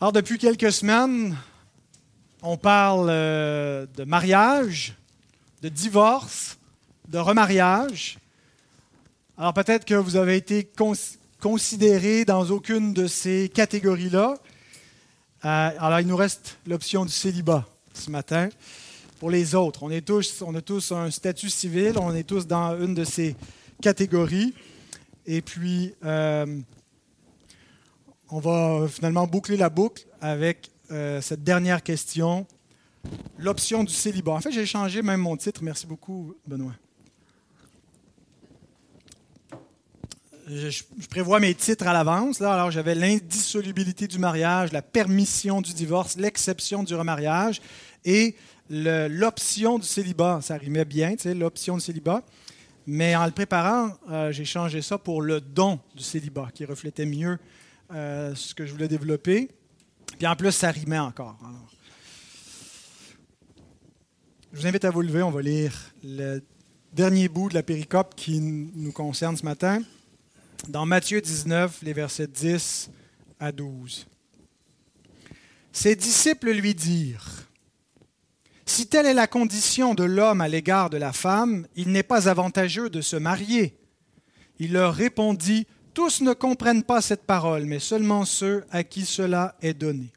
Alors, depuis quelques semaines, on parle euh, de mariage, de divorce, de remariage. Alors, peut-être que vous avez été considéré dans aucune de ces catégories-là. Euh, alors, il nous reste l'option du célibat ce matin. Pour les autres, on, est tous, on a tous un statut civil, on est tous dans une de ces catégories. Et puis, euh, on va finalement boucler la boucle avec euh, cette dernière question, l'option du célibat. En fait, j'ai changé même mon titre. Merci beaucoup, Benoît. Je, prévois mes titres à l'avance. Alors, j'avais l'indissolubilité du mariage, la permission du divorce, l'exception du remariage et l'option du célibat. Ça rimait bien, tu sais, l'option du célibat. Mais en le préparant, euh, j'ai changé ça pour le don du célibat, qui reflétait mieux euh, ce que je voulais développer. Puis en plus, ça rimait encore. je vous invite à vous lever. On va lire le dernier bout de la péricope qui nous concerne ce matin. Dans Matthieu 19, les versets 10 à 12. Ses disciples lui dirent, Si telle est la condition de l'homme à l'égard de la femme, il n'est pas avantageux de se marier. Il leur répondit, tous ne comprennent pas cette parole, mais seulement ceux à qui cela est donné.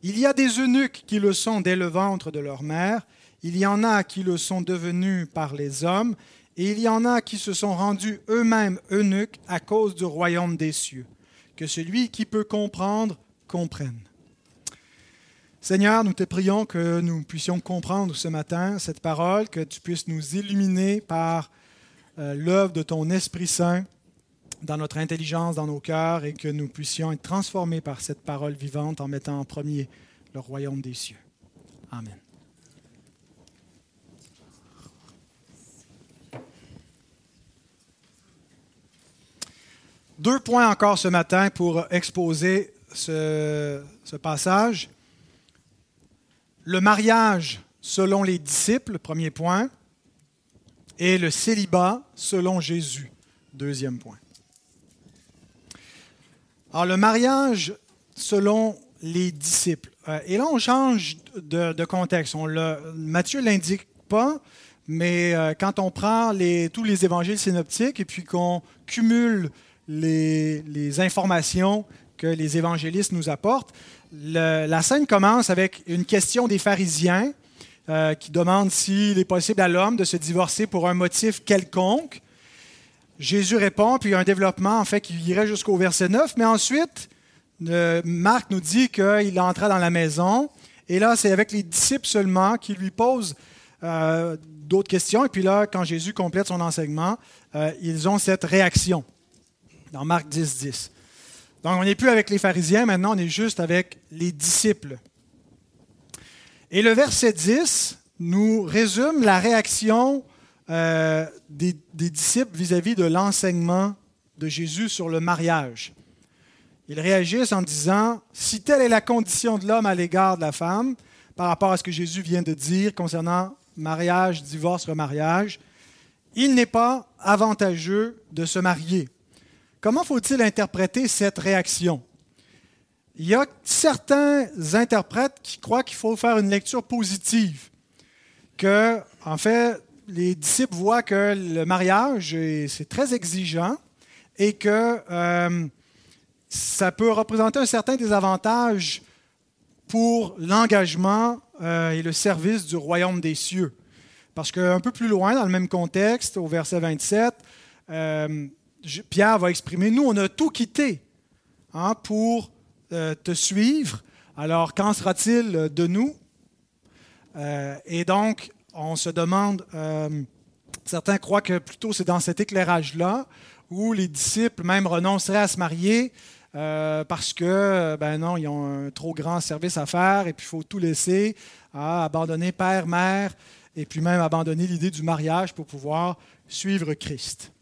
Il y a des eunuques qui le sont dès le ventre de leur mère, il y en a qui le sont devenus par les hommes, et il y en a qui se sont rendus eux-mêmes eunuques à cause du royaume des cieux. Que celui qui peut comprendre comprenne. Seigneur, nous te prions que nous puissions comprendre ce matin cette parole, que tu puisses nous illuminer par euh, l'œuvre de ton Esprit Saint dans notre intelligence, dans nos cœurs, et que nous puissions être transformés par cette parole vivante en mettant en premier le royaume des cieux. Amen. Deux points encore ce matin pour exposer ce, passage. Le mariage selon les disciples, premier point, et le célibat selon Jésus, deuxième point. Alors, le mariage selon les disciples. Euh, et là, on change de, contexte. Matthieu ne l'indique pas, mais euh, quand on prend tous les évangiles synoptiques et puis qu'on cumule les, informations que les évangélistes nous apportent, la scène commence avec une question des pharisiens euh, qui demandent s'il est possible à l'homme de se divorcer pour un motif quelconque. Jésus répond, puis il y a un développement en fait qui irait jusqu'au verset 9, mais ensuite, Marc nous dit qu'il entra dans la maison, et là, c'est avec les disciples seulement qui lui posent euh, d'autres questions, et puis là, quand Jésus complète son enseignement, euh, ils ont cette réaction, dans Marc 10, 10. Donc, on n'est plus avec les pharisiens, maintenant, on est juste avec les disciples. Et le verset 10 nous résume la réaction euh, des, disciples vis-à-vis de l'enseignement de Jésus sur le mariage. Ils réagissent en disant, si telle est la condition de l'homme à l'égard de la femme, par rapport à ce que Jésus vient de dire concernant mariage, divorce, remariage, il n'est pas avantageux de se marier. Comment faut-il interpréter cette réaction? Il y a certains interprètes qui croient qu'il faut faire une lecture positive, que, en fait, les disciples voient que le mariage, c'est très exigeant et que euh, ça peut représenter un certain désavantage pour l'engagement euh, et le service du royaume des cieux. Parce qu'un peu plus loin, dans le même contexte, au verset 27, euh, Pierre va exprimer, nous, on a tout quitté hein, pour te suivre. Alors, qu'en sera-t-il de nous? et donc, on se demande, euh, certains croient que plutôt c'est dans cet éclairage-là où les disciples même renonceraient à se marier euh, parce que, ben non, ils ont un trop grand service à faire et puis il faut tout laisser, abandonner père, mère et puis même abandonner l'idée du mariage pour pouvoir suivre Christ.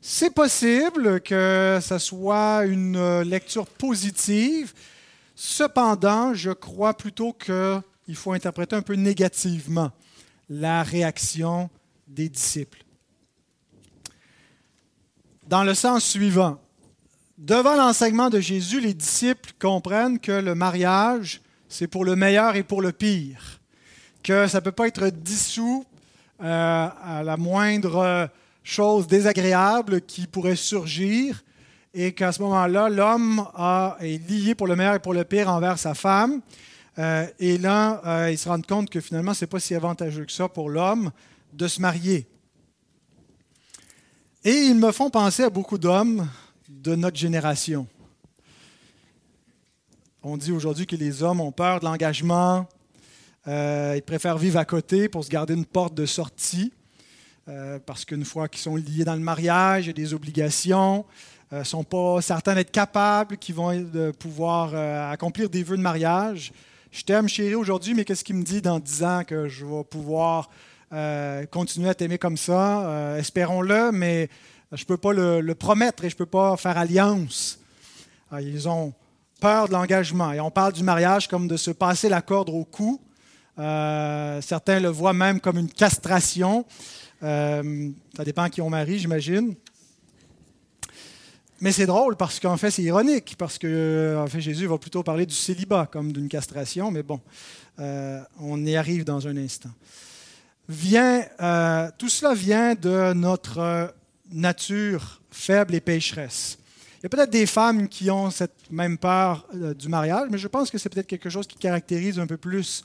C'est possible que ce soit une lecture positive, cependant, je crois plutôt qu'il faut interpréter un peu négativement la réaction des disciples. Dans le sens suivant, devant l'enseignement de Jésus, les disciples comprennent que le mariage, c'est pour le meilleur et pour le pire, que ça ne peut pas être dissous euh, à la moindre chose désagréable qui pourrait surgir, et qu'à ce moment-là, l'homme est lié pour le meilleur et pour le pire envers sa femme. Euh, et là, euh, ils se rendent compte que finalement, ce n'est pas si avantageux que ça pour l'homme de se marier. Et ils me font penser à beaucoup d'hommes de notre génération. On dit aujourd'hui que les hommes ont peur de l'engagement, euh, ils préfèrent vivre à côté pour se garder une porte de sortie, parce qu'une fois qu'ils sont liés dans le mariage, il y a des obligations, ne sont pas certains d'être capables, qui vont pouvoir accomplir des vœux de mariage. Je t'aime, chérie, aujourd'hui, mais qu'est-ce qui me dit dans dix ans que je vais pouvoir euh, continuer à t'aimer comme ça? espérons-le, mais je ne peux pas le, promettre et je ne peux pas faire alliance. Ah, ils ont peur de l'engagement. Et on parle du mariage comme de se passer la corde au cou. certains le voient même comme une castration. ça dépend qui on marie, j'imagine. Mais c'est drôle parce qu'en fait, c'est ironique, parce que en fait, Jésus va plutôt parler du célibat comme d'une castration, mais bon, euh, on y arrive dans un instant. Vient, euh, tout cela vient de notre nature faible et pécheresse. Il y a peut-être des femmes qui ont cette même peur euh, du mariage, mais je pense que c'est peut-être quelque chose qui caractérise un peu plus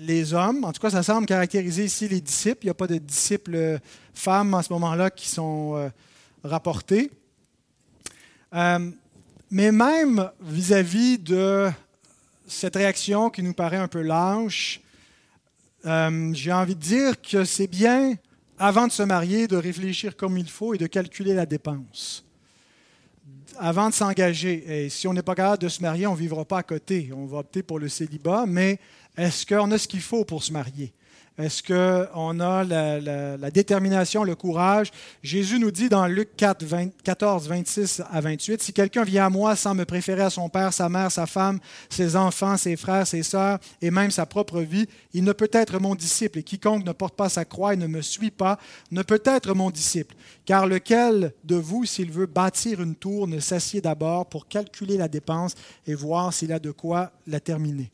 les hommes. En tout cas, ça semble caractériser ici les disciples. Il n'y a pas de disciples femmes en ce moment-là qui sont rapportés. Euh, mais même vis-à-vis de cette réaction qui nous paraît un peu lâche, euh, j'ai envie de dire que c'est bien, avant de se marier, de réfléchir comme il faut et de calculer la dépense. Avant de s'engager, et si on n'est pas capable de se marier, on ne vivra pas à côté. On va opter pour le célibat, mais est-ce qu'on a ce qu'il faut pour se marier? Est-ce qu'on a la, détermination, le courage? Jésus nous dit dans Luc 4, 14, 26 à 28, Si quelqu'un vient à moi sans me préférer à son père, sa mère, sa femme, ses enfants, ses frères, ses sœurs et même sa propre vie, il ne peut être mon disciple. Et quiconque ne porte pas sa croix et ne me suit pas ne peut être mon disciple. Car lequel de vous, s'il veut bâtir une tour, ne s'assied d'abord pour calculer la dépense et voir s'il a de quoi la terminer?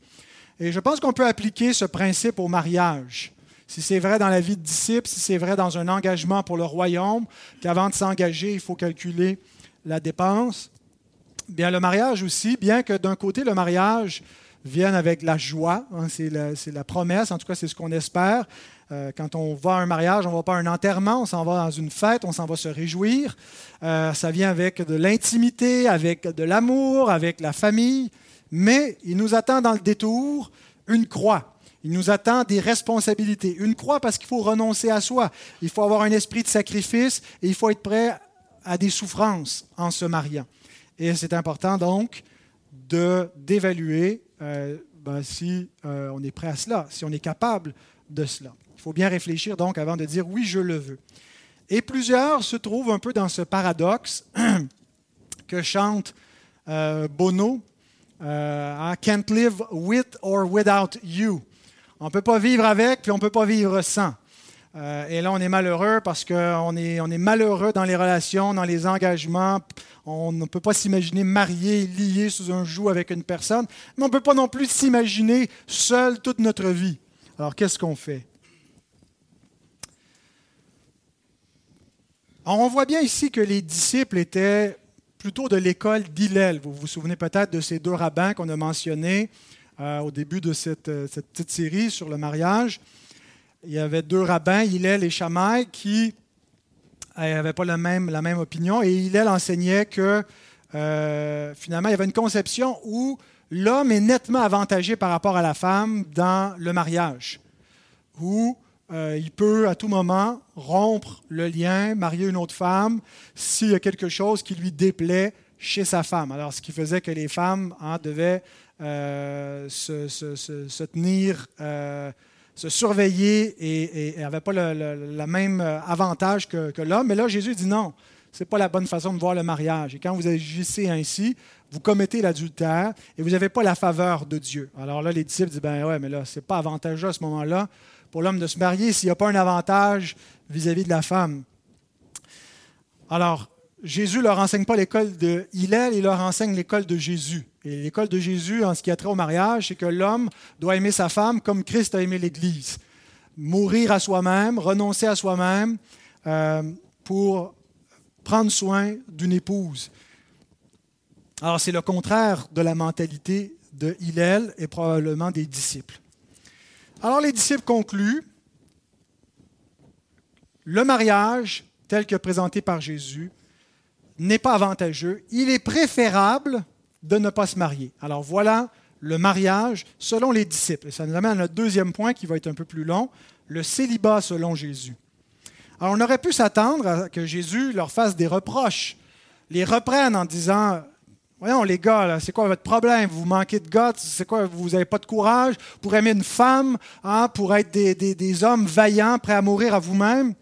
Et je pense qu'on peut appliquer ce principe au mariage si c'est vrai dans la vie de disciple, si c'est vrai dans un engagement pour le royaume, qu'avant de s'engager, il faut calculer la dépense, bien le mariage aussi, bien que d'un côté, le mariage vienne avec la joie, hein, c'est la, promesse, en tout cas c'est ce qu'on espère. Euh, quand on va à un mariage, on ne va pas à un enterrement, on s'en va dans une fête, on s'en va se réjouir. Euh, ça vient avec de l'intimité, avec de l'amour, avec la famille, mais il nous attend dans le détour une croix. Il nous attend des responsabilités. Une croix parce qu'il faut renoncer à soi. Il faut avoir un esprit de sacrifice et il faut être prêt à des souffrances en se mariant. Et c'est important donc d'évaluer euh, ben, si euh, on est prêt à cela, si on est capable de cela. Il faut bien réfléchir donc avant de dire oui, je le veux. Et plusieurs se trouvent un peu dans ce paradoxe que chante euh, Bono, I can't live with or without you. On ne peut pas vivre avec, puis on ne peut pas vivre sans. Euh, et là, on est malheureux parce qu'on est, malheureux dans les relations, dans les engagements. On ne peut pas s'imaginer marié, lié sous un joug avec une personne, mais on ne peut pas non plus s'imaginer seul toute notre vie. Alors, qu'est-ce qu'on fait? on voit bien ici que les disciples étaient plutôt de l'école d'Hillel. Vous vous souvenez peut-être de ces deux rabbins qu'on a mentionnés. Euh, au début de cette, euh, cette, petite série sur le mariage. Il y avait deux rabbins, Hillel et Shammai, qui n'avaient pas la même, la même opinion. Et Hillel enseignait que euh, finalement, il y avait une conception où l'homme est nettement avantagé par rapport à la femme dans le mariage, où il peut à tout moment rompre le lien, marier une autre femme, s'il y a quelque chose qui lui déplaît chez sa femme. Alors, ce qui faisait que les femmes hein, devaient euh, se, tenir, euh, se surveiller et n'avaient pas le, même avantage que, l'homme. Mais là, Jésus dit non, ce n'est pas la bonne façon de voir le mariage. Et quand vous agissez ainsi, vous commettez l'adultère et vous n'avez pas la faveur de Dieu. Alors là, les disciples disent, ben ouais, mais là, ce n'est pas avantageux à ce moment-là pour l'homme de se marier s'il n'y a pas un avantage vis-à-vis -vis de la femme. Alors, Jésus leur enseigne pas l'école de Hillel, il leur enseigne l'école de Jésus. Et l'école de Jésus, en ce qui a trait au mariage, c'est que l'homme doit aimer sa femme comme Christ a aimé l'Église. Mourir à soi-même, renoncer à soi-même euh, pour prendre soin d'une épouse. Alors c'est le contraire de la mentalité de Hillel et probablement des disciples. Alors les disciples concluent, le mariage tel que présenté par Jésus n'est pas avantageux. Il est préférable de ne pas se marier. Alors voilà le mariage selon les disciples. Et ça nous amène à notre deuxième point qui va être un peu plus long, le célibat selon Jésus. Alors on aurait pu s'attendre à que Jésus leur fasse des reproches, les reprenne en disant Voyons les gars, c'est quoi votre problème? Vous manquez de gars, c'est quoi Vous n'avez pas de courage pour aimer une femme, hein, pour être des, des hommes vaillants, prêts à mourir à vous-même?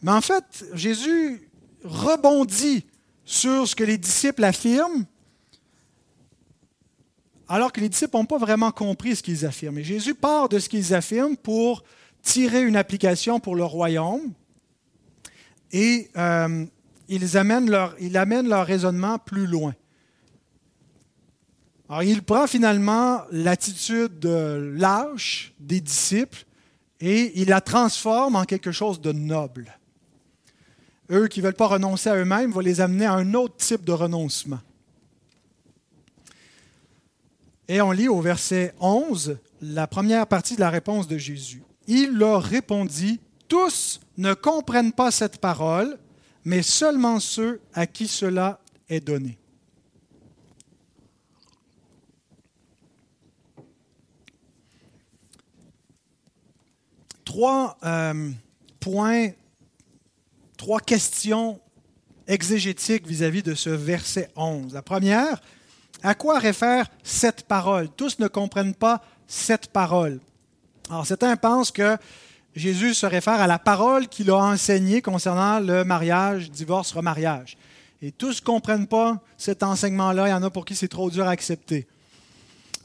Mais en fait, Jésus rebondit sur ce que les disciples affirment alors que les disciples n'ont pas vraiment compris ce qu'ils affirment. Et Jésus part de ce qu'ils affirment pour tirer une application pour le royaume et euh, il amène leur raisonnement plus loin. Il prend finalement l'attitude lâche des disciples et il la transforme en quelque chose de noble. Eux qui ne veulent pas renoncer à eux-mêmes vont les amener à un autre type de renoncement. Et on lit au verset 11 la première partie de la réponse de Jésus. Il leur répondit, Tous ne comprennent pas cette parole, mais seulement ceux à qui cela est donné. Trois euh, points, trois questions exégétiques vis-à-vis -vis de ce verset 11. La première, à quoi réfère cette parole? Tous ne comprennent pas cette parole. Alors certains pensent que Jésus se réfère à la parole qu'il a enseignée concernant le mariage, divorce, remariage. Et tous ne comprennent pas cet enseignement-là. Il y en a pour qui c'est trop dur à accepter.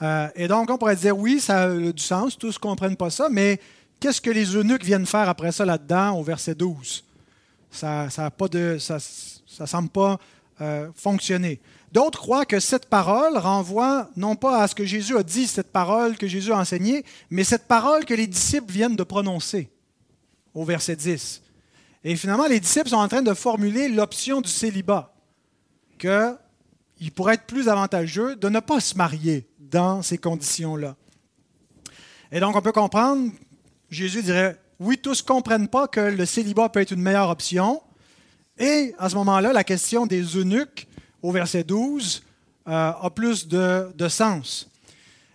Euh, et donc, on pourrait dire, oui, ça a du sens, tous ne comprennent pas ça, mais qu'est-ce que les eunuques viennent faire après ça là-dedans au verset 12? Ça pas de, ça, ça semble pas euh, fonctionner. D'autres croient que cette parole renvoie non pas à ce que Jésus a dit, cette parole que Jésus a enseignée, mais cette parole que les disciples viennent de prononcer au verset 10. Et finalement, les disciples sont en train de formuler l'option du célibat, qu'il pourrait être plus avantageux de ne pas se marier dans ces conditions-là. Et donc, on peut comprendre, Jésus dirait, oui, tous ne comprennent pas que le célibat peut être une meilleure option. Et à ce moment-là, la question des eunuques au verset 12 euh, a plus de, sens.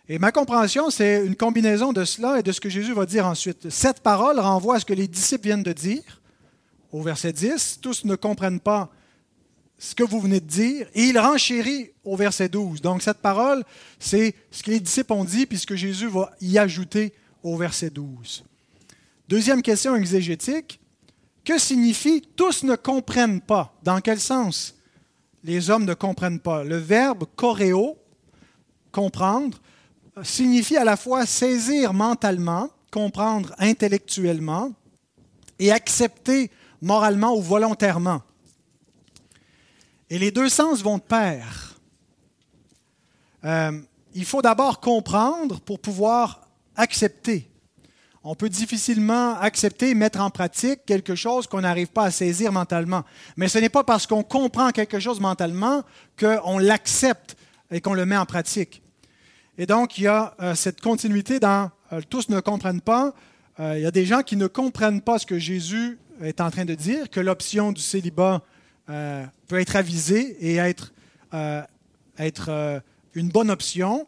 Et ma compréhension, c'est une combinaison de cela et de ce que Jésus va dire ensuite. Cette parole renvoie à ce que les disciples viennent de dire au verset 10. Tous ne comprennent pas ce que vous venez de dire. Et il renchérit au verset 12. Donc cette parole, c'est ce que les disciples ont dit, puis ce que Jésus va y ajouter au verset 12. Deuxième question exégétique. Que signifie tous ne comprennent pas Dans quel sens? Les hommes ne comprennent pas. Le verbe choréo, comprendre, signifie à la fois saisir mentalement, comprendre intellectuellement et accepter moralement ou volontairement. Et les deux sens vont de pair. Euh, il faut d'abord comprendre pour pouvoir accepter on peut difficilement accepter et mettre en pratique quelque chose qu'on n'arrive pas à saisir mentalement. Mais ce n'est pas parce qu'on comprend quelque chose mentalement qu'on l'accepte et qu'on le met en pratique. Et donc, il y a euh, cette continuité dans euh, tous ne comprennent pas. Euh, il y a des gens qui ne comprennent pas ce que Jésus est en train de dire, que l'option du célibat peut être avisée et être une bonne option.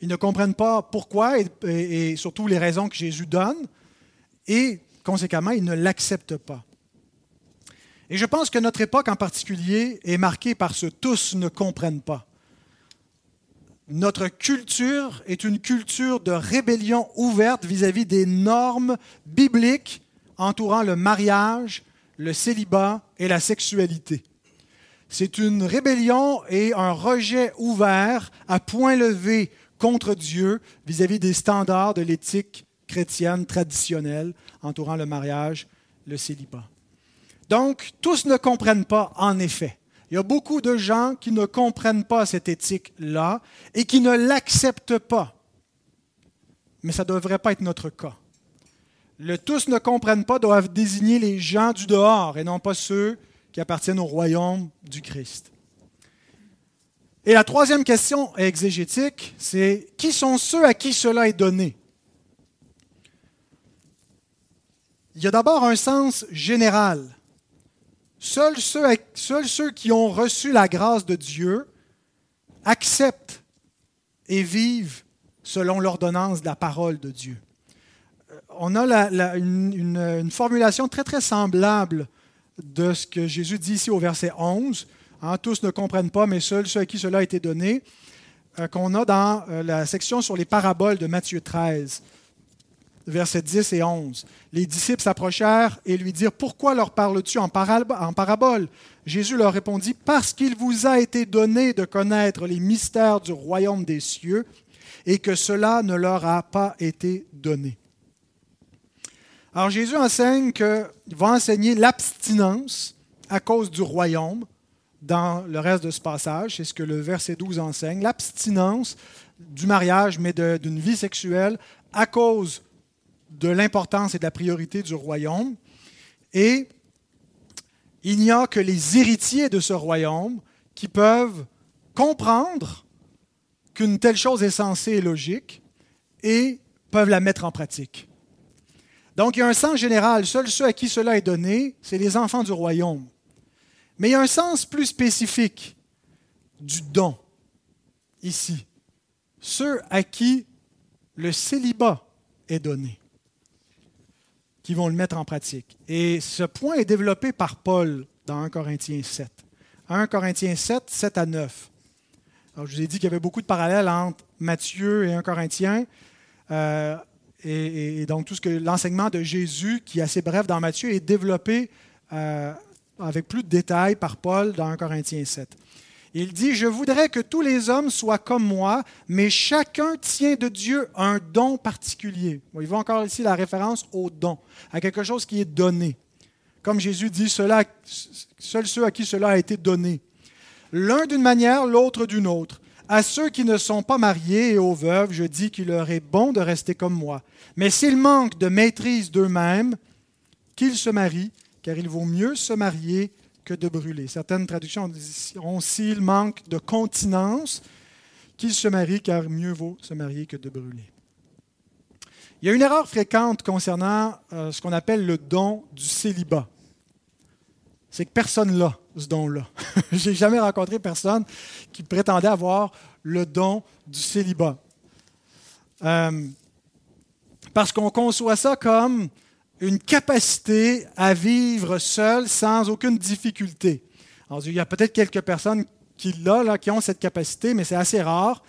Ils ne comprennent pas pourquoi et, surtout les raisons que Jésus donne et conséquemment, ils ne l'acceptent pas. Et je pense que notre époque en particulier est marquée par ce tous ne comprennent pas. Notre culture est une culture de rébellion ouverte vis-à-vis des normes bibliques entourant le mariage, le célibat et la sexualité. C'est une rébellion et un rejet ouvert à point levé contre Dieu vis-à-vis des standards de l'éthique chrétienne traditionnelle entourant le mariage, le célibat. Donc, tous ne comprennent pas, en effet. Il y a beaucoup de gens qui ne comprennent pas cette éthique-là et qui ne l'acceptent pas. Mais ça ne devrait pas être notre cas. Le tous ne comprennent pas doivent désigner les gens du dehors et non pas ceux qui appartiennent au royaume du Christ. Et la troisième question exégétique, c'est qui sont ceux à qui cela est donné Il y a d'abord un sens général. Seuls ceux, seuls ceux qui ont reçu la grâce de Dieu acceptent et vivent selon l'ordonnance de la parole de Dieu. Euh, on a une, formulation très très semblable de ce que Jésus dit ici au verset 11. Hein, tous ne comprennent pas, mais seuls ceux à qui cela a été donné, euh, qu'on a dans euh, la section sur les paraboles de Matthieu 13 versets 10 et 11. Les disciples s'approchèrent et lui dirent, Pourquoi leur parles-tu en, parabole? Jésus leur répondit, Parce qu'il vous a été donné de connaître les mystères du royaume des cieux et que cela ne leur a pas été donné. Alors Jésus enseigne qu'il va enseigner l'abstinence à cause du royaume dans le reste de ce passage. C'est ce que le verset 12 enseigne. L'abstinence du mariage, mais d'une vie sexuelle à cause de l'importance et de la priorité du royaume. Et il n'y a que les héritiers de ce royaume qui peuvent comprendre qu'une telle chose est censée et logique et peuvent la mettre en pratique. Donc il y a un sens général. Seuls ceux à qui cela est donné, c'est les enfants du royaume. Mais il y a un sens plus spécifique du don ici. Ceux à qui le célibat est donné qui vont le mettre en pratique. Et ce point est développé par Paul dans 1 Corinthiens 7. 1 Corinthiens 7, 7 à 9. Alors, je vous ai dit qu'il y avait beaucoup de parallèles entre Matthieu et 1 Corinthiens. Euh, et, donc, tout ce que l'enseignement de Jésus, qui est assez bref dans Matthieu, est développé euh, avec plus de détails par Paul dans 1 Corinthiens 7. Il dit, je voudrais que tous les hommes soient comme moi, mais chacun tient de Dieu un don particulier. il voit encore ici la référence au don, à quelque chose qui est donné. Comme Jésus dit, cela, seuls ceux à qui cela a été donné. L'un d'une manière, l'autre d'une autre. À ceux qui ne sont pas mariés et aux veuves, je dis qu'il leur est bon de rester comme moi. Mais s'ils manquent de maîtrise d'eux-mêmes, qu'ils se marient, car il vaut mieux se marier que de brûler. Certaines traductions ont s'il manque de continence, qu'il se marie, car mieux vaut se marier que de brûler. Il y a une erreur fréquente concernant euh, ce qu'on appelle le don du célibat. C'est que personne n'a ce don-là. J'ai jamais rencontré personne qui prétendait avoir le don du célibat. Euh, parce qu'on conçoit ça comme une capacité à vivre seul sans aucune difficulté. Il y a peut-être quelques personnes qui, là, qui ont cette capacité, mais c'est assez rare.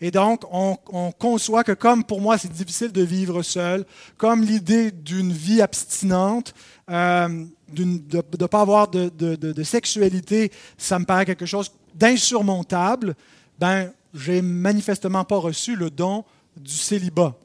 Et donc, on, conçoit que comme pour moi, c'est difficile de vivre seul, comme l'idée d'une vie abstinente, euh, de ne pas avoir de, de, sexualité, ça me paraît quelque chose d'insurmontable, ben, j'ai manifestement pas reçu le don du célibat.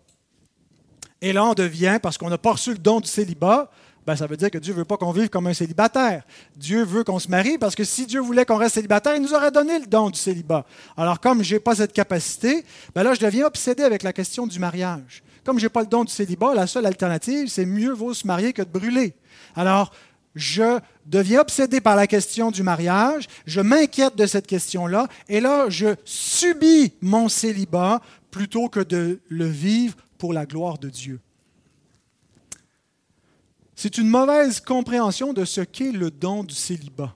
Et là, on devient, parce qu'on n'a pas reçu le don du célibat, ben, ça veut dire que Dieu ne veut pas qu'on vive comme un célibataire. Dieu veut qu'on se marie parce que si Dieu voulait qu'on reste célibataire, il nous aurait donné le don du célibat. Alors, comme je n'ai pas cette capacité, ben là, je deviens obsédé avec la question du mariage. Comme je n'ai pas le don du célibat, la seule alternative, c'est mieux vaut se marier que de brûler. Alors, je deviens obsédé par la question du mariage, je m'inquiète de cette question-là, et là, je subis mon célibat plutôt que de le vivre pour la gloire de Dieu. C'est une mauvaise compréhension de ce qu'est le don du célibat.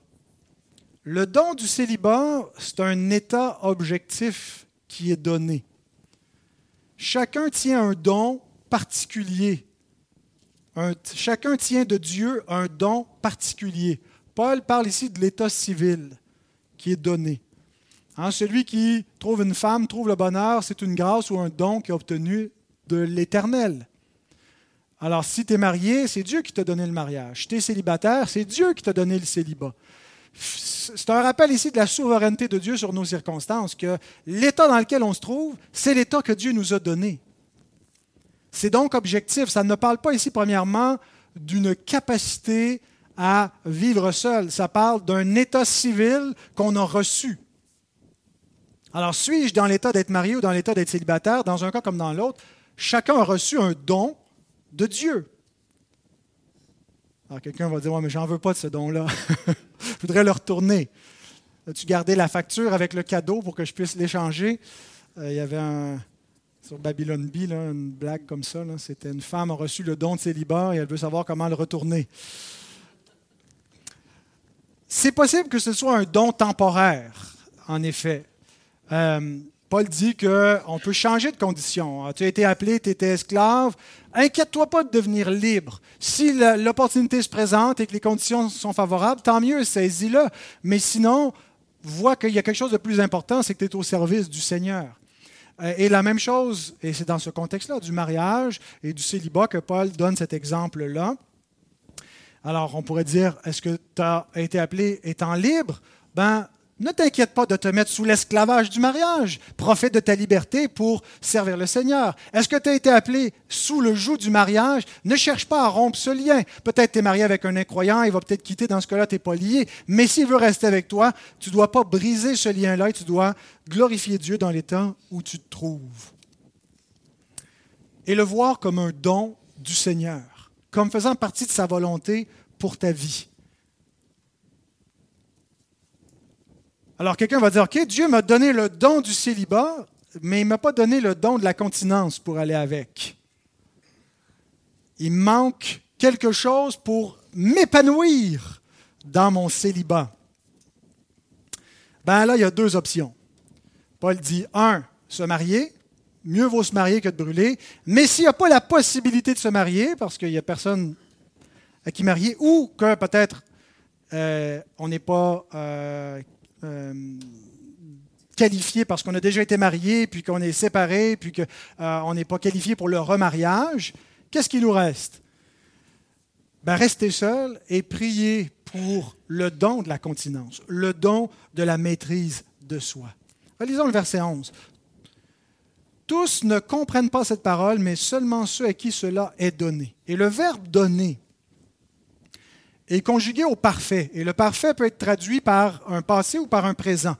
Le don du célibat, c'est un état objectif qui est donné. Chacun tient un don particulier. chacun tient de Dieu un don particulier. Paul parle ici de l'état civil qui est donné. Hein, celui qui trouve une femme trouve le bonheur, c'est une grâce ou un don qu'il a obtenu de l'Éternel. Alors, si tu es marié, c'est Dieu qui t'a donné le mariage. Si tu es célibataire, c'est Dieu qui t'a donné le célibat. C'est un rappel ici de la souveraineté de Dieu sur nos circonstances, que l'état dans lequel on se trouve, c'est l'état que Dieu nous a donné. C'est donc objectif. Ça ne parle pas ici, premièrement, d'une capacité à vivre seul. Ça parle d'un état civil qu'on a reçu. Alors, suis-je dans l'état d'être marié ou dans l'état d'être célibataire? Dans un cas comme dans l'autre, chacun a reçu un don de Dieu. Alors, quelqu'un va dire, ouais, mais j'en veux pas de ce don-là. Je voudrais le retourner. As-tu gardé la facture avec le cadeau pour que je puisse l'échanger? Euh, il y avait un, sur Babylon B, une blague comme ça. C'était une femme a reçu le don de célibat et elle veut savoir comment le retourner. C'est possible que ce soit un don temporaire, en effet. Euh, Paul dit qu'on peut changer de condition. Ah, tu as été appelé, tu étais esclave. Inquiète-toi pas de devenir libre. Si l'opportunité se présente et que les conditions sont favorables, tant mieux, saisis-le. Mais sinon, vois qu'il y a quelque chose de plus important, c'est que tu es au service du Seigneur. Euh, et la même chose, et c'est dans ce contexte-là, du mariage et du célibat que Paul donne cet exemple-là. Alors, on pourrait dire, est-ce que tu as été appelé étant libre? Ben, ne t'inquiète pas de te mettre sous l'esclavage du mariage. Profite de ta liberté pour servir le Seigneur. Est-ce que tu as été appelé sous le joug du mariage? Ne cherche pas à rompre ce lien. Peut-être tu es marié avec un incroyant, il va peut-être quitter, dans ce cas-là, tu n'es pas lié. Mais s'il veut rester avec toi, tu ne dois pas briser ce lien-là tu dois glorifier Dieu dans l'état où tu te trouves. Et le voir comme un don du Seigneur, comme faisant partie de sa volonté pour ta vie. Alors quelqu'un va dire, OK, Dieu m'a donné le don du célibat, mais il ne m'a pas donné le don de la continence pour aller avec. Il manque quelque chose pour m'épanouir dans mon célibat. Ben là, il y a deux options. Paul dit, un, se marier. Mieux vaut se marier que de brûler. Mais s'il n'y a pas la possibilité de se marier, parce qu'il n'y a personne à qui marier, ou que peut-être euh, on n'est pas euh, euh, qualifié parce qu'on a déjà été marié, puis qu'on est séparé, puis qu'on euh, n'est pas qualifié pour le remariage, qu'est-ce qui nous reste? Ben, rester seul et prier pour le don de la continence, le don de la maîtrise de soi. Lisons le verset 11. Tous ne comprennent pas cette parole, mais seulement ceux à qui cela est donné. Et le verbe donner est conjugué au parfait. Et le parfait peut être traduit par un passé ou par un présent.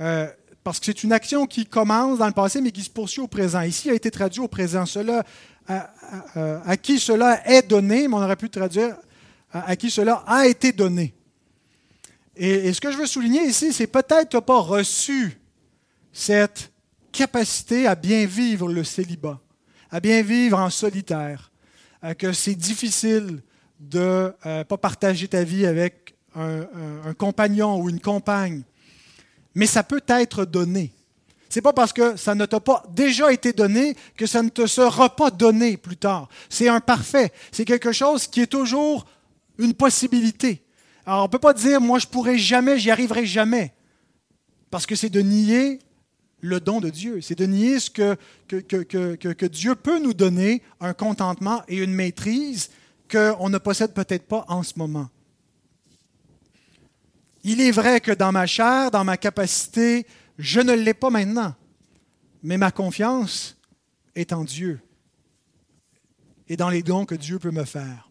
Euh, parce que c'est une action qui commence dans le passé, mais qui se poursuit au présent. Ici, il a été traduit au présent. Cela, à, qui cela est donné, mais on aurait pu traduire à, qui cela a été donné. Et, ce que je veux souligner ici, c'est peut-être tu n'as pas reçu cette capacité à bien vivre le célibat, à bien vivre en solitaire, que c'est difficile de ne euh, pas partager ta vie avec un, compagnon ou une compagne, mais ça peut être donné. Ce n'est pas parce que ça ne t'a pas déjà été donné que ça ne te sera pas donné plus tard. C'est un parfait. C'est quelque chose qui est toujours une possibilité. Alors on ne peut pas dire, moi je pourrai jamais, j'y arriverai jamais. Parce que c'est de nier le don de Dieu. C'est de nier ce que, que, que, que, Dieu peut nous donner, un contentement et une maîtrise qu'on ne possède peut-être pas en ce moment. Il est vrai que dans ma chair, dans ma capacité, je ne l'ai pas maintenant, mais ma confiance est en Dieu et dans les dons que Dieu peut me faire.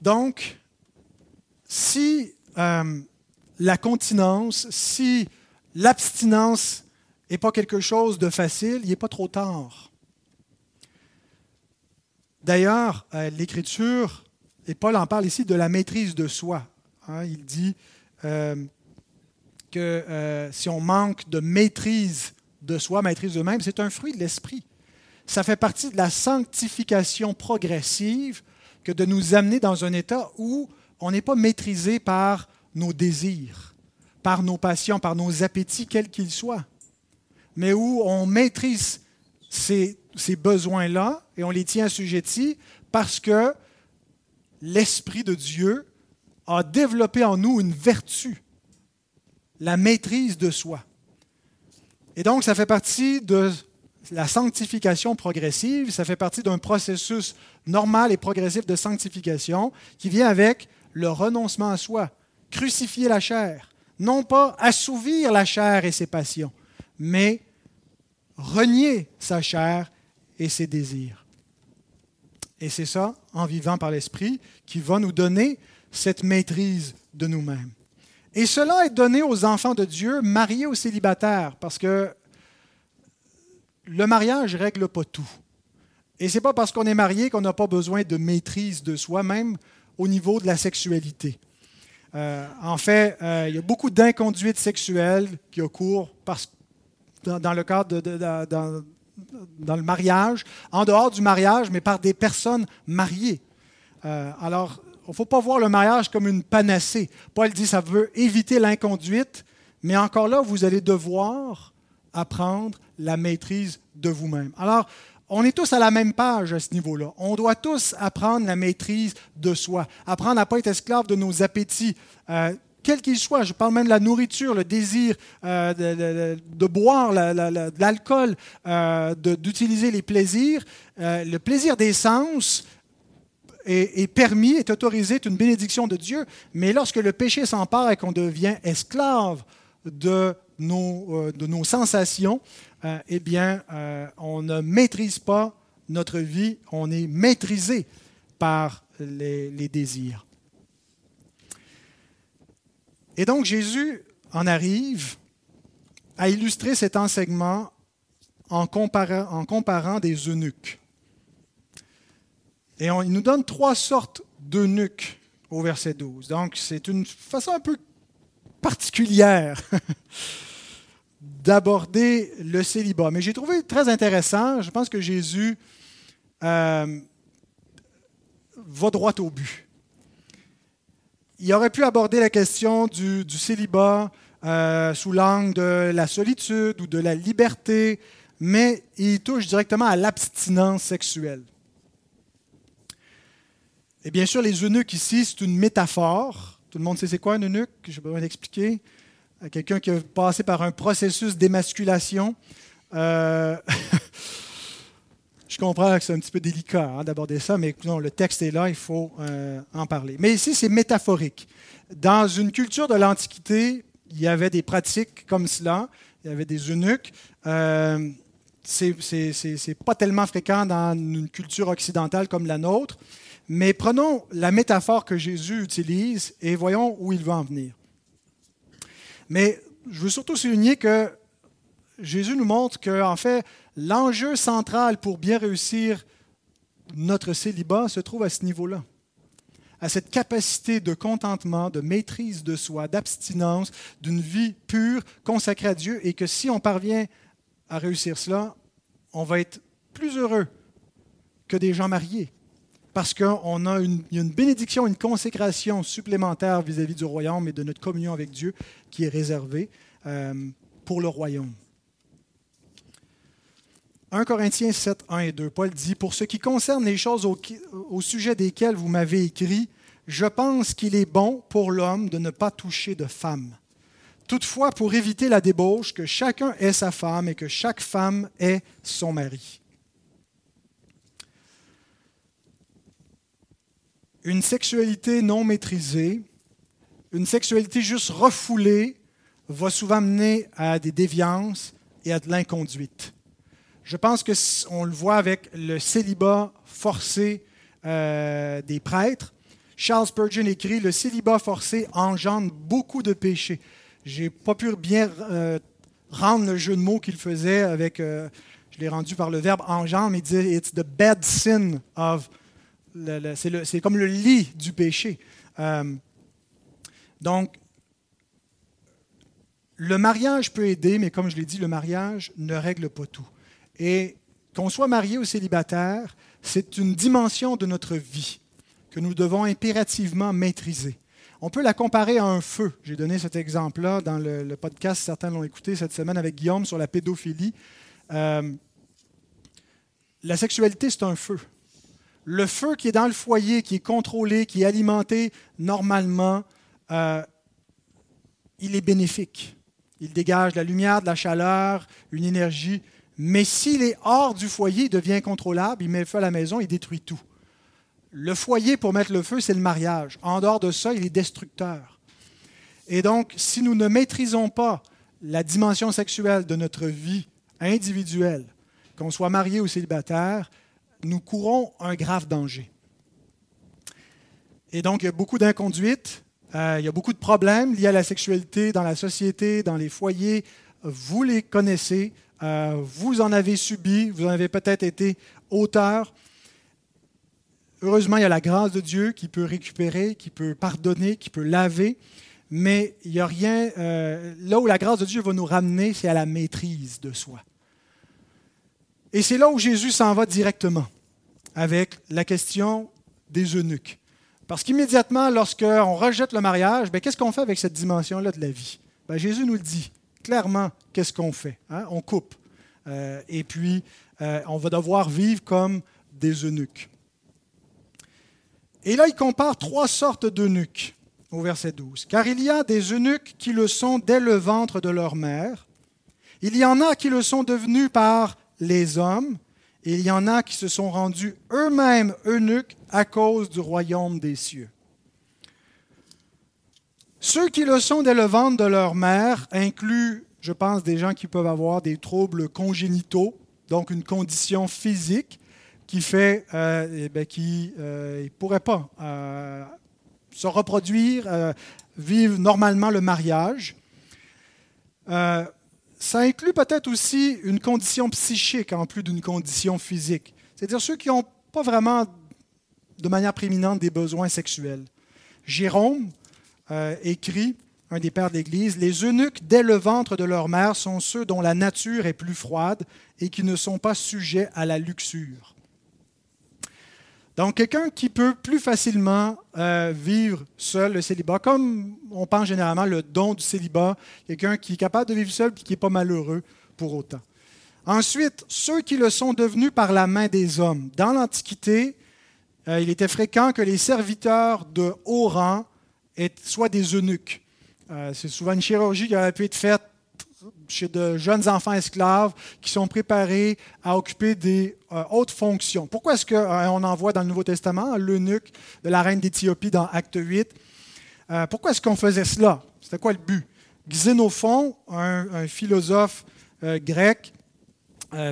Donc, si euh, la continence, si l'abstinence n'est pas quelque chose de facile, il n'est pas trop tard. D'ailleurs, euh, l'Écriture, et Paul en parle ici, de la maîtrise de soi. Hein. il dit euh, que euh, si on manque de maîtrise de soi, maîtrise de même, c'est un fruit de l'esprit. Ça fait partie de la sanctification progressive que de nous amener dans un état où on n'est pas maîtrisé par nos désirs, par nos passions, par nos appétits, quels qu'ils soient mais où on maîtrise ces, besoins-là et on les tient assujettis parce que l'Esprit de Dieu a développé en nous une vertu, la maîtrise de soi. Et donc, ça fait partie de la sanctification progressive, ça fait partie d'un processus normal et progressif de sanctification qui vient avec le renoncement à soi, crucifier la chair, non pas assouvir la chair et ses passions, mais renier sa chair et ses désirs. Et c'est ça, en vivant par l'Esprit, qui va nous donner cette maîtrise de nous-mêmes. Et cela est donné aux enfants de Dieu mariés aux célibataires, parce que le mariage ne règle pas tout. Et ce n'est pas parce qu'on est marié qu'on n'a pas besoin de maîtrise de soi, même au niveau de la sexualité. Euh, en fait, euh, il y a beaucoup d'inconduites sexuelles qui occurrent dans, le cadre de, dans, le mariage, en dehors du mariage, mais par des personnes mariées. Euh, alors, il ne faut pas voir le mariage comme une panacée. Paul dit ça veut éviter l'inconduite, mais encore là, vous allez devoir apprendre la maîtrise de vous-même. Alors, on est tous à la même page à ce niveau-là. On doit tous apprendre la maîtrise de soi, apprendre à ne pas être esclave de nos appétits, euh, quels qu'ils soient. Je parle même de la nourriture, le désir euh, de, boire de l'alcool, euh, d'utiliser les plaisirs. le plaisir des sens est, permis, est autorisé, est une bénédiction de Dieu, mais lorsque le péché s'empare et qu'on devient esclave de nos, sensations, euh, eh bien, euh, on ne maîtrise pas notre vie, on est maîtrisé par les, désirs. Et donc Jésus en arrive à illustrer cet enseignement en comparant, des eunuques. Et on, il nous donne trois sortes d'eunuques au verset 12. Donc c'est une façon un peu particulière d'aborder le célibat. Mais j'ai trouvé très intéressant, je pense que Jésus euh, va droit au but. Il aurait pu aborder la question du, célibat euh, sous l'angle de la solitude ou de la liberté, mais il touche directement à l'abstinence sexuelle. Et bien sûr, les eunuques ici, c'est une métaphore. Tout le monde sait c'est quoi un eunuque, pas besoin d'expliquer quelqu'un qui a passé par un processus d'émasculation. Euh, je comprends que c'est un petit peu délicat hein, d'aborder ça, mais non, le texte est là, il faut euh, en parler. Mais ici, c'est métaphorique. Dans une culture de l'Antiquité, il y avait des pratiques comme cela. Il y avait des eunuques. Euh, Ce n'est pas tellement fréquent dans une culture occidentale comme la nôtre. Mais prenons la métaphore que Jésus utilise et voyons où il veut en venir. Mais je veux surtout souligner que Jésus nous montre que, en fait, l'enjeu central pour bien réussir notre célibat se trouve à ce niveau-là, à cette capacité de contentement, de maîtrise de soi, d'abstinence, d'une vie pure, consacrée à Dieu, et que si on parvient à réussir cela, on va être plus heureux que des gens mariés parce qu'on a une, bénédiction, une consécration supplémentaire vis-à-vis du royaume et de notre communion avec Dieu qui est réservée euh, pour le royaume. 1 Corinthiens 7, 1 et 2, Paul dit, Pour ce qui concerne les choses au, sujet desquelles vous m'avez écrit, je pense qu'il est bon pour l'homme de ne pas toucher de femme. Toutefois, pour éviter la débauche, que chacun ait sa femme et que chaque femme ait son mari. une sexualité non maîtrisée, une sexualité juste refoulée, va souvent mener à des déviances et à de l'inconduite. Je pense qu'on le voit avec le célibat forcé euh, des prêtres. Charles Spurgeon écrit Le célibat forcé engendre beaucoup de péchés. Je n'ai pas pu bien euh, rendre le jeu de mots qu'il faisait avec. Euh, je l'ai rendu par le verbe engendre, mais il dit It's the bad sin of c'est comme le lit du péché. Donc, le mariage peut aider, mais comme je l'ai dit, le mariage ne règle pas tout. Et qu'on soit marié ou célibataire, c'est une dimension de notre vie que nous devons impérativement maîtriser. On peut la comparer à un feu. J'ai donné cet exemple-là dans le, podcast, certains l'ont écouté cette semaine avec Guillaume sur la pédophilie. Euh, la sexualité, c'est un feu le feu qui est dans le foyer, qui est contrôlé, qui est alimenté normalement, euh, il est bénéfique. Il dégage de la lumière, de la chaleur, une énergie. Mais s'il est hors du foyer, il devient incontrôlable, il met le feu à la maison, il détruit tout. Le foyer pour mettre le feu, c'est le mariage. En dehors de ça, il est destructeur. Et donc, si nous ne maîtrisons pas la dimension sexuelle de notre vie individuelle, qu'on soit marié ou célibataire, nous courons un grave danger. Et donc, il y a beaucoup d'inconduites, euh, il y a beaucoup de problèmes liés à la sexualité dans la société, dans les foyers. Vous les connaissez, euh, vous en avez subi, vous en avez peut-être été auteur. Heureusement, il y a la grâce de Dieu qui peut récupérer, qui peut pardonner, qui peut laver. Mais il n'y a rien. Euh, là où la grâce de Dieu va nous ramener, c'est à la maîtrise de soi. Et c'est là où Jésus s'en va directement, avec la question des eunuques. Parce qu'immédiatement, lorsqu'on rejette le mariage, ben, qu'est-ce qu'on fait avec cette dimension-là de la vie? Ben, Jésus nous le dit clairement, qu'est-ce qu'on fait? Hein? On coupe. Euh, et puis, euh, on va devoir vivre comme des eunuques. Et là, il compare trois sortes d'eunuques au verset 12. Car il y a des eunuques qui le sont dès le ventre de leur mère. Il y en a qui le sont devenus par les hommes. Il y en a qui se sont rendus eux-mêmes eunuques à cause du royaume des cieux. Ceux qui le sont dès le ventre de leur mère incluent, je pense, des gens qui peuvent avoir des troubles congénitaux, donc une condition physique qui fait euh, eh qu'ils euh, ne pourraient pas euh, se reproduire, vivre normalement le mariage. ça inclut peut-être aussi une condition psychique en plus d'une condition physique. C'est-à-dire ceux qui n'ont pas vraiment de manière prééminente des besoins sexuels. Jérôme écrit, un des pères de l'Église, Les eunuques dès le ventre de leur mère sont ceux dont la nature est plus froide et qui ne sont pas sujets à la luxure. Donc, quelqu'un qui peut plus facilement euh, vivre seul le célibat, comme on pense généralement le don du célibat, quelqu'un qui est capable de vivre seul et qui n'est pas malheureux pour autant. Ensuite, ceux qui le sont devenus par la main des hommes. Dans l'Antiquité, euh, il était fréquent que les serviteurs de haut rang soient des eunuques. Euh, c'est souvent une chirurgie qui aurait pu être faite chez de jeunes enfants esclaves qui sont préparés à occuper des euh, hautes fonctions. Pourquoi est-ce qu'on euh, en voit dans le Nouveau Testament l'eunuque de la reine d'Éthiopie dans Acte 8? Euh, pourquoi est-ce qu'on faisait cela? C'était quoi le but? Xénophon, un, philosophe grec,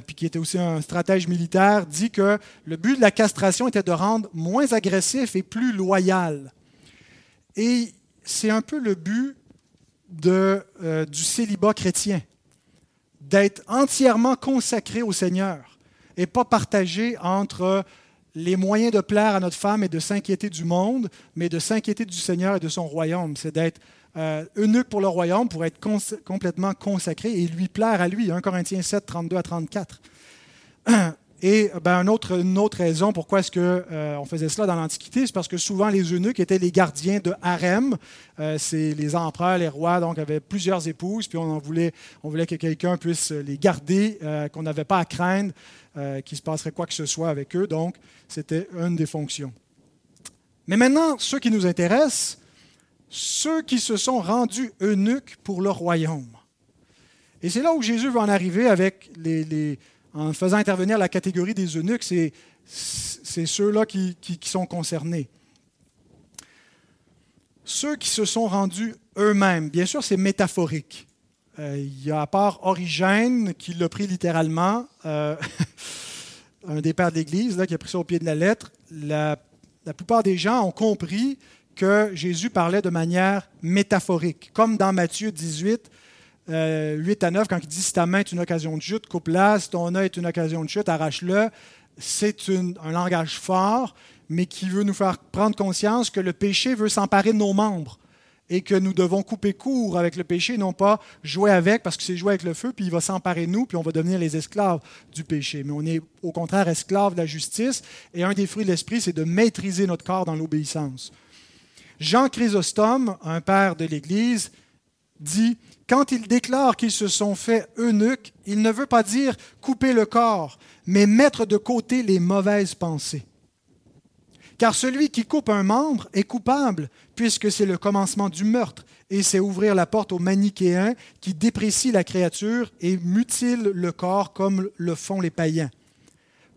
puis qui était aussi un stratège militaire, dit que le but de la castration était de rendre moins agressif et plus loyal. Et c'est un peu le but euh, du célibat chrétien, d'être entièrement consacré au Seigneur et pas partagé entre les moyens de plaire à notre femme et de s'inquiéter du monde, mais de s'inquiéter du Seigneur et de son royaume. C'est d'être euh, eunuque pour le royaume, pour être complètement consacré et lui plaire à lui. 1 Corinthiens 7, 32 à 34. Et ben, une, autre, raison pourquoi est-ce qu'on euh, faisait cela dans l'Antiquité, c'est parce que souvent les eunuques étaient les gardiens de harem. Euh, c'est les empereurs, les rois, donc avaient plusieurs épouses, puis on en voulait, on voulait que quelqu'un puisse les garder, euh, qu'on n'avait pas à craindre qu'il se passerait quoi que ce soit avec eux. Donc, c'était une des fonctions. Mais maintenant, ce qui nous intéresse, ceux qui se sont rendus eunuques pour le royaume. Et c'est là où Jésus va en arriver avec les en faisant intervenir la catégorie des eunuques, c'est, ceux-là qui, sont concernés. Ceux qui se sont rendus eux-mêmes, bien sûr, c'est métaphorique. Euh, il y a à part Origène qui l'a pris littéralement, euh, un des pères de l'Église qui a pris ça au pied de la lettre. La, la plupart des gens ont compris que Jésus parlait de manière métaphorique, comme dans Matthieu 18, 8 euh, à 9, quand il dit si ta main est une occasion de chute, coupe-la, si ton œil est une occasion de chute, arrache-le. C'est un langage fort, mais qui veut nous faire prendre conscience que le péché veut s'emparer de nos membres et que nous devons couper court avec le péché, non pas jouer avec, parce que c'est jouer avec le feu, puis il va s'emparer de nous, puis on va devenir les esclaves du péché. Mais on est au contraire esclaves de la justice, et un des fruits de l'esprit, c'est de maîtriser notre corps dans l'obéissance. Jean Chrysostome, un père de l'Église, dit quand il déclare qu'ils se sont faits eunuques, il ne veut pas dire couper le corps, mais mettre de côté les mauvaises pensées. Car celui qui coupe un membre est coupable, puisque c'est le commencement du meurtre, et c'est ouvrir la porte aux manichéens qui déprécient la créature et mutilent le corps comme le font les païens.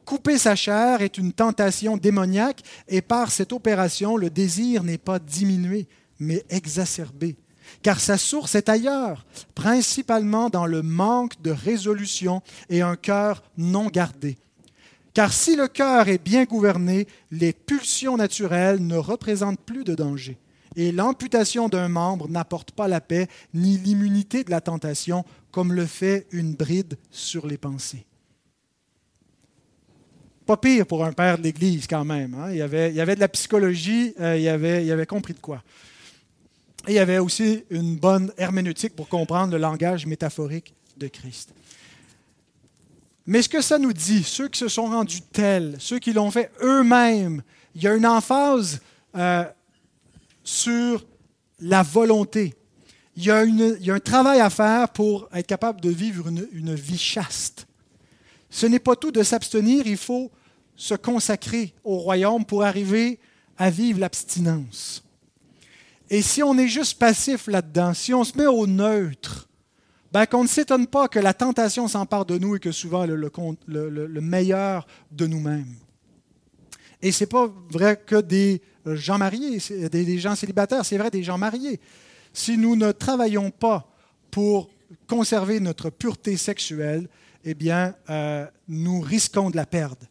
Couper sa chair est une tentation démoniaque, et par cette opération, le désir n'est pas diminué, mais exacerbé. Car sa source est ailleurs, principalement dans le manque de résolution et un cœur non gardé. Car si le cœur est bien gouverné, les pulsions naturelles ne représentent plus de danger. Et l'amputation d'un membre n'apporte pas la paix ni l'immunité de la tentation, comme le fait une bride sur les pensées. Pas pire pour un père de l'Église quand même. Hein. Il, y avait, y de la psychologie, euh, il, il avait compris de quoi. Et il y avait aussi une bonne herméneutique pour comprendre le langage métaphorique de Christ. Mais ce que ça nous dit, ceux qui se sont rendus tels, ceux qui l'ont fait eux-mêmes, il y a une emphase euh, sur la volonté. Il y, a un travail à faire pour être capable de vivre une vie chaste. Ce n'est pas tout de s'abstenir, il faut se consacrer au royaume pour arriver à vivre l'abstinence. Et si on est juste passif là-dedans, si on se met au neutre, ben, qu'on ne s'étonne pas que la tentation s'empare de nous et que souvent le, le, meilleur de nous-mêmes. Et ce n'est pas vrai que des gens mariés, des, des gens célibataires, c'est vrai des gens mariés. Si nous ne travaillons pas pour conserver notre pureté sexuelle, eh bien, euh, nous risquons de la perdre.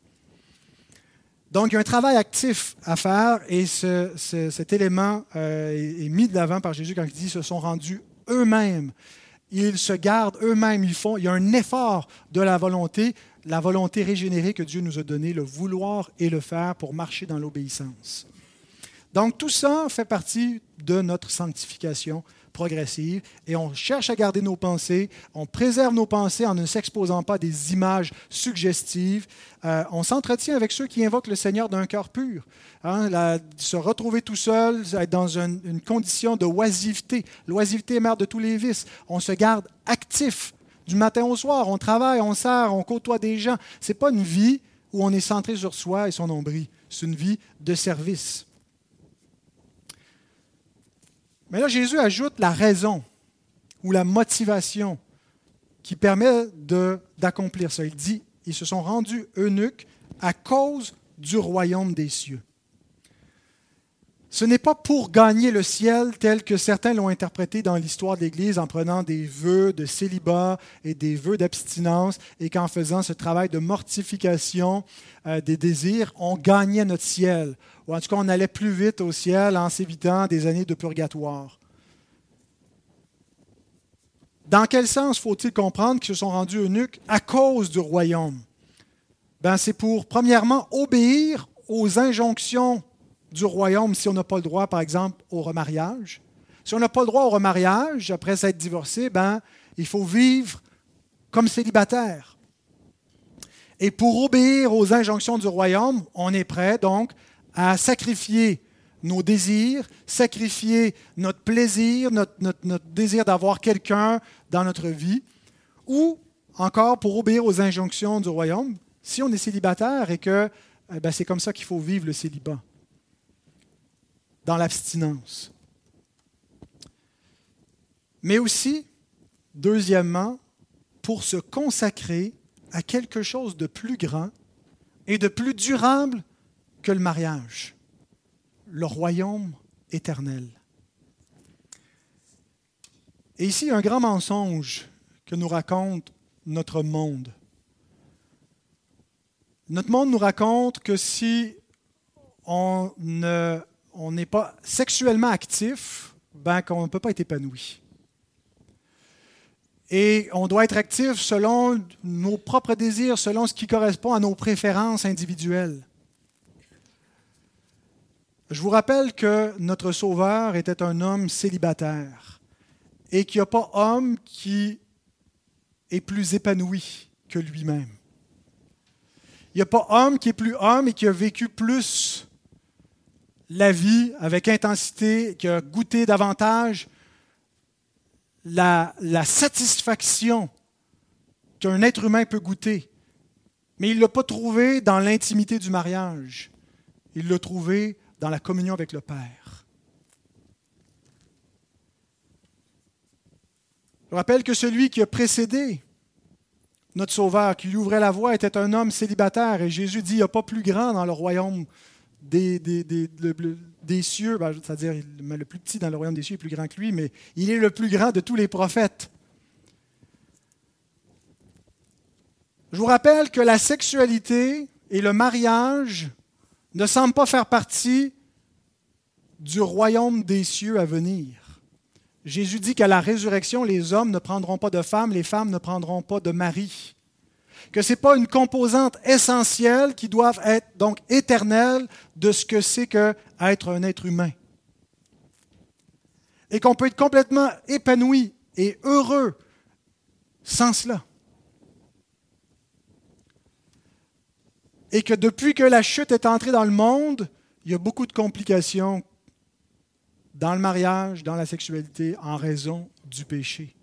Donc, il y a un travail actif à faire et cet élément euh, est, mis de l'avant par Jésus quand il dit se sont rendus eux-mêmes ils se gardent eux-mêmes, ils font, il y a un effort de la volonté, la volonté régénérée que Dieu nous a donnée, le vouloir et le faire pour marcher dans l'obéissance. Donc tout ça fait partie de notre sanctification progressive et on cherche à garder nos pensées, on préserve nos pensées en ne s'exposant pas à des images suggestives, euh, on s'entretient avec ceux qui invoquent le Seigneur d'un cœur pur. Hein, se retrouver tout seul, être dans une, condition de oisiveté. L'oisiveté est mère de tous les vices. On se garde actif du matin au soir, on travaille, on sert, on côtoie des gens. Ce n'est pas une vie où on est centré sur soi et son nombril. C'est une vie de service. Mais là, Jésus ajoute la raison ou la motivation qui permet d'accomplir ça. Il dit, ils se sont rendus eunuques à cause du royaume des cieux. Ce n'est pas pour gagner le ciel tel que certains l'ont interprété dans l'histoire de l'Église en prenant des vœux de célibat et des vœux d'abstinence et qu'en faisant ce travail de mortification euh, des désirs, on gagnait notre ciel. Ou en tout cas, on allait plus vite au ciel en s'évitant des années de purgatoire. Dans quel sens faut-il comprendre qu'ils se sont rendus eunuques à cause du royaume? Ben, c'est pour, premièrement, obéir aux injonctions du royaume si on n'a pas le droit, par exemple, au remariage. Si on n'a pas le droit au remariage, après s'être divorcé, ben, il faut vivre comme célibataire. Et pour obéir aux injonctions du royaume, on est prêt donc à sacrifier nos désirs, sacrifier notre plaisir, notre, désir d'avoir quelqu'un dans notre vie, ou encore pour obéir aux injonctions du royaume, si on est célibataire et que eh ben, c'est comme ça qu'il faut vivre le célibat dans l'abstinence. Mais aussi, deuxièmement, pour se consacrer à quelque chose de plus grand et de plus durable que le mariage, le royaume éternel. Et ici, un grand mensonge que nous raconte notre monde. Notre monde nous raconte que si on ne on n'est pas sexuellement actif, ben, qu'on ne peut pas être épanoui. Et on doit être actif selon nos propres désirs, selon ce qui correspond à nos préférences individuelles. Je vous rappelle que notre Sauveur était un homme célibataire et qu'il n'y a pas homme qui est plus épanoui que lui-même. Il n'y a pas homme qui est plus homme et qui a vécu plus la vie avec intensité, qui a goûté davantage la, satisfaction qu'un être humain peut goûter. Mais il ne l'a pas trouvé dans l'intimité du mariage. Il l'a trouvé dans la communion avec le Père. Je rappelle que celui qui a précédé notre Sauveur, qui lui ouvrait la voie, était un homme célibataire. Et Jésus dit, il n'y a pas plus grand dans le royaume des, des cieux, ben, c'est-à-dire le plus petit dans le royaume des cieux est plus grand que lui, mais il est le plus grand de tous les prophètes. Je vous rappelle que la sexualité et le mariage ne semblent pas faire partie du royaume des cieux à venir. Jésus dit qu'à la résurrection, les hommes ne prendront pas de femmes, les femmes ne prendront pas de mari. Que ce n'est pas une composante essentielle qui doit être donc éternelle de ce que c'est qu'être un être humain. Et qu'on peut être complètement épanoui et heureux sans cela. Et que depuis que la chute est entrée dans le monde, il y a beaucoup de complications dans le mariage, dans la sexualité, en raison du péché.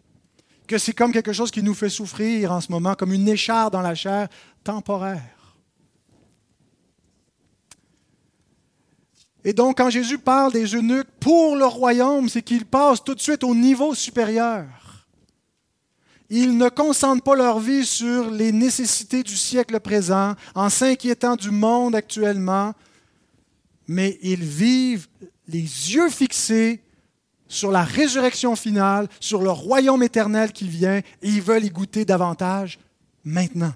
Que c'est comme quelque chose qui nous fait souffrir en ce moment, comme une écharpe dans la chair temporaire. Et donc, quand Jésus parle des eunuques pour le royaume, c'est qu'ils passent tout de suite au niveau supérieur. Ils ne concentrent pas leur vie sur les nécessités du siècle présent, en s'inquiétant du monde actuellement, mais ils vivent les yeux fixés sur la résurrection finale, sur le royaume éternel qui vient, et ils veulent y goûter davantage maintenant.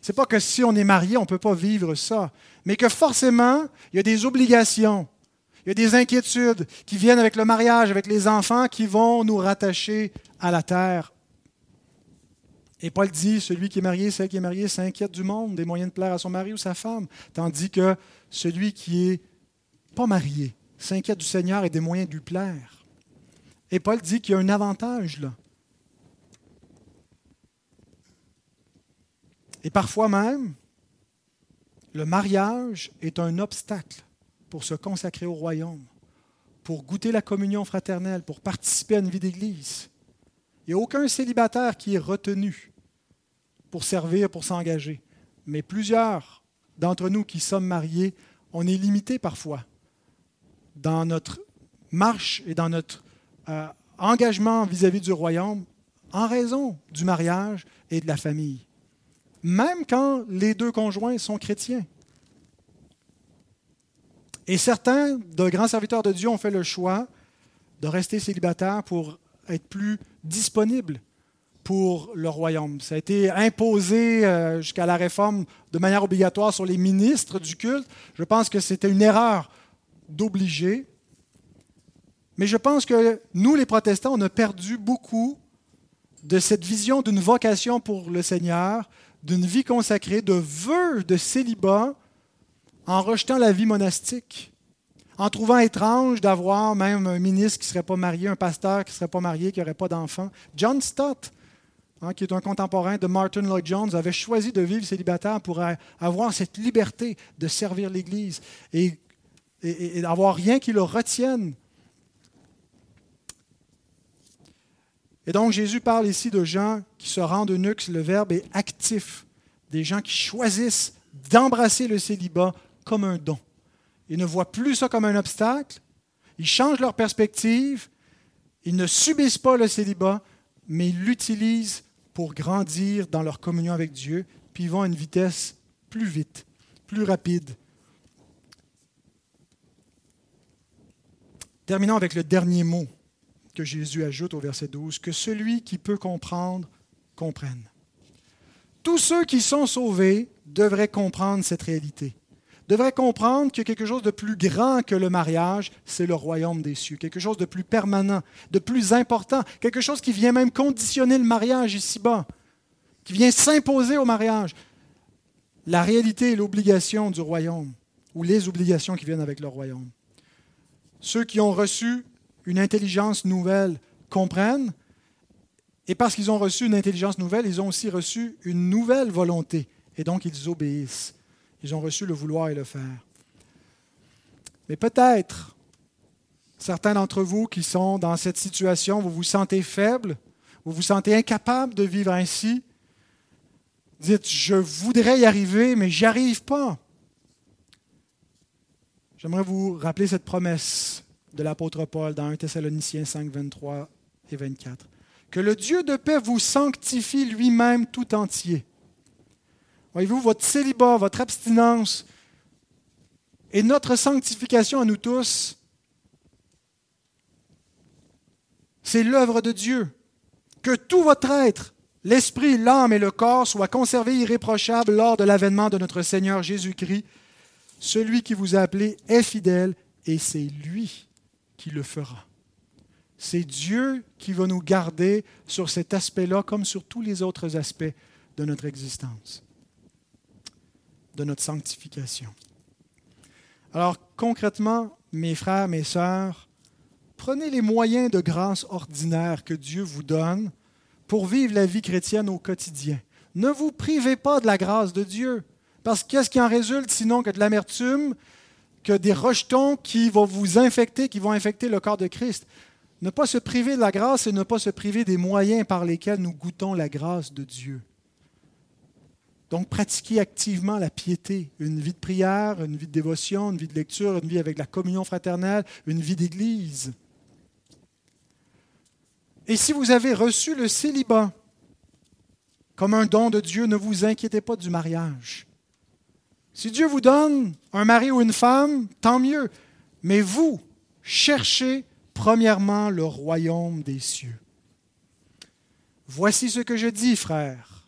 Ce n'est pas que si on est marié, on ne peut pas vivre ça, mais que forcément, il y a des obligations, il y a des inquiétudes qui viennent avec le mariage, avec les enfants, qui vont nous rattacher à la terre. Et Paul dit, celui qui est marié, celle qui est mariée, s'inquiète du monde, des moyens de plaire à son mari ou sa femme, tandis que celui qui est pas marié s'inquiète du Seigneur et des moyens de lui plaire. Et Paul dit qu'il y a un avantage là. Et parfois même, le mariage est un obstacle pour se consacrer au royaume, pour goûter la communion fraternelle, pour participer à une vie d'Église. Il n'y a aucun célibataire qui est retenu pour servir, pour s'engager. Mais plusieurs d'entre nous qui sommes mariés, on est limité parfois dans notre marche et dans notre euh, engagement vis-à-vis du royaume en raison du mariage et de la famille, même quand les deux conjoints sont chrétiens. Et certains de grands serviteurs de Dieu ont fait le choix de rester célibataires pour être plus disponibles pour le royaume. Ça a été imposé euh, jusqu'à la réforme de manière obligatoire sur les ministres du culte. Je pense que c'était une erreur d'obliger. Mais je pense que nous, les protestants, on a perdu beaucoup de cette vision d'une vocation pour le Seigneur, d'une vie consacrée, de vœux de célibat, en rejetant la vie monastique, en trouvant étrange d'avoir même un ministre qui ne serait pas marié, un pasteur qui ne serait pas marié, qui n'aurait pas d'enfant. John Stott, hein, qui est un contemporain de Martin Lloyd Jones, avait choisi de vivre célibataire pour avoir cette liberté de servir l'Église. Et et, d'avoir rien qui le retienne. Et donc Jésus parle ici de gens qui se rendent eunuques, le verbe est actif, des gens qui choisissent d'embrasser le célibat comme un don. Ils ne voient plus ça comme un obstacle, ils changent leur perspective, ils ne subissent pas le célibat, mais ils l'utilisent pour grandir dans leur communion avec Dieu, puis ils vont à une vitesse plus vite, plus rapide Terminons avec le dernier mot que Jésus ajoute au verset 12, que celui qui peut comprendre, comprenne. Tous ceux qui sont sauvés devraient comprendre cette réalité, devraient comprendre que quelque chose de plus grand que le mariage, c'est le royaume des cieux, quelque chose de plus permanent, de plus important, quelque chose qui vient même conditionner le mariage ici-bas, qui vient s'imposer au mariage. La réalité et l'obligation du royaume, ou les obligations qui viennent avec le royaume. Ceux qui ont reçu une intelligence nouvelle comprennent, et parce qu'ils ont reçu une intelligence nouvelle, ils ont aussi reçu une nouvelle volonté, et donc ils obéissent. Ils ont reçu le vouloir et le faire. Mais peut-être, certains d'entre vous qui sont dans cette situation, vous vous sentez faible, vous vous sentez incapable de vivre ainsi, dites, je voudrais y arriver, mais j'y arrive pas. J'aimerais vous rappeler cette promesse de l'apôtre Paul dans 1 Thessaloniciens 5, 23 et 24. Que le Dieu de paix vous sanctifie lui-même tout entier. Voyez-vous, votre célibat, votre abstinence, Et notre sanctification à nous tous, c'est l'œuvre de Dieu. Que tout votre être, l'esprit, l'âme et le corps soient conservés irréprochables lors de l'avènement de notre Seigneur Jésus-Christ. Celui qui vous a appelé est fidèle et c'est lui qui le fera. C'est Dieu qui va nous garder sur cet aspect-là comme sur tous les autres aspects de notre existence, de notre sanctification. Alors concrètement, mes frères, mes sœurs, prenez les moyens de grâce ordinaire que Dieu vous donne pour vivre la vie chrétienne au quotidien. Ne vous privez pas de la grâce de Dieu, parce qu'est-ce qui en résulte sinon que de l'amertume, que des rejetons qui vont vous infecter, qui vont infecter le corps de Christ? Ne pas se priver de la grâce et ne pas se priver des moyens par lesquels nous goûtons la grâce de Dieu. Donc, pratiquer activement la piété, une vie de prière, une vie de dévotion, une vie de lecture, une vie avec la communion fraternelle, une vie d'église. Et si vous avez reçu le célibat comme un don de Dieu, ne vous inquiétez pas du mariage. Si Dieu vous donne un mari ou une femme, tant mieux. Mais vous, cherchez premièrement le royaume des cieux. Voici ce que je dis, frères,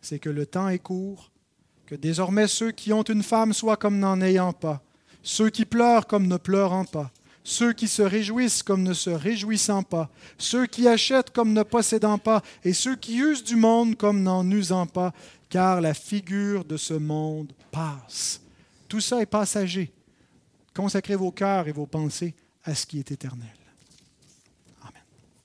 c'est que le temps est court, que désormais ceux qui ont une femme soient comme n'en ayant pas, ceux qui pleurent comme ne pleurant pas, ceux qui se réjouissent comme ne se réjouissant pas, ceux qui achètent comme ne possédant pas, et ceux qui usent du monde comme n'en usant pas, car la figure de ce monde passe. Tout ça est passager. Consacrez vos cœurs et vos pensées à ce qui est éternel.